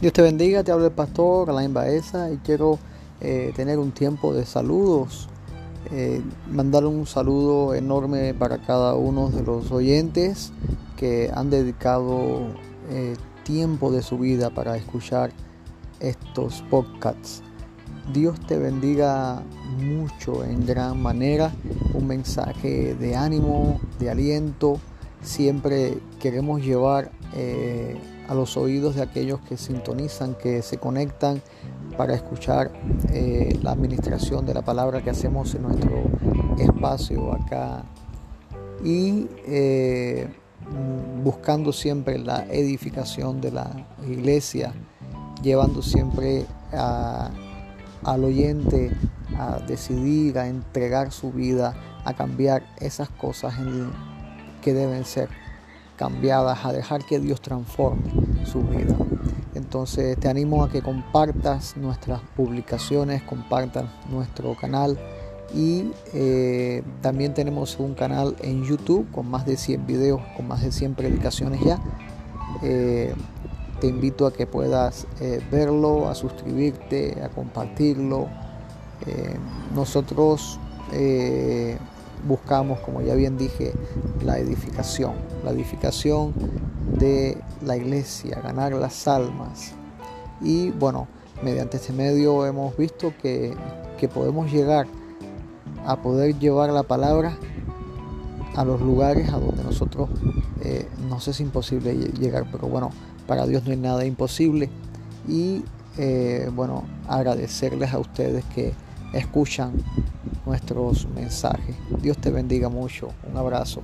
Dios te bendiga, te habla el pastor Alain Baeza y quiero eh, tener un tiempo de saludos, eh, mandar un saludo enorme para cada uno de los oyentes que han dedicado eh, tiempo de su vida para escuchar estos podcasts. Dios te bendiga mucho en gran manera, un mensaje de ánimo, de aliento. Siempre queremos llevar a los oídos de aquellos que sintonizan, que se conectan para escuchar eh, la administración de la palabra que hacemos en nuestro espacio acá. Y eh, buscando siempre la edificación de la iglesia, llevando siempre al oyente a decidir, a entregar su vida, a cambiar esas cosas que deben ser cambiadas, a dejar que Dios transforme su vida. Entonces te animo a que compartas nuestras publicaciones, compartas nuestro canal y eh, también tenemos un canal en YouTube con más de 100 videos, con más de 100 predicaciones ya. Eh, te invito a que puedas eh, verlo, a suscribirte, a compartirlo. nosotros buscamos, como ya bien dije, la edificación, la edificación de la iglesia, ganar las almas. Y bueno, mediante este medio hemos visto que, podemos llegar a poder llevar la palabra a los lugares a donde nosotros eh, nos es imposible llegar, pero bueno, para Dios no hay nada imposible. Y eh, bueno, agradecerles a ustedes que escuchan nuestros mensajes. Dios te bendiga mucho. Un abrazo.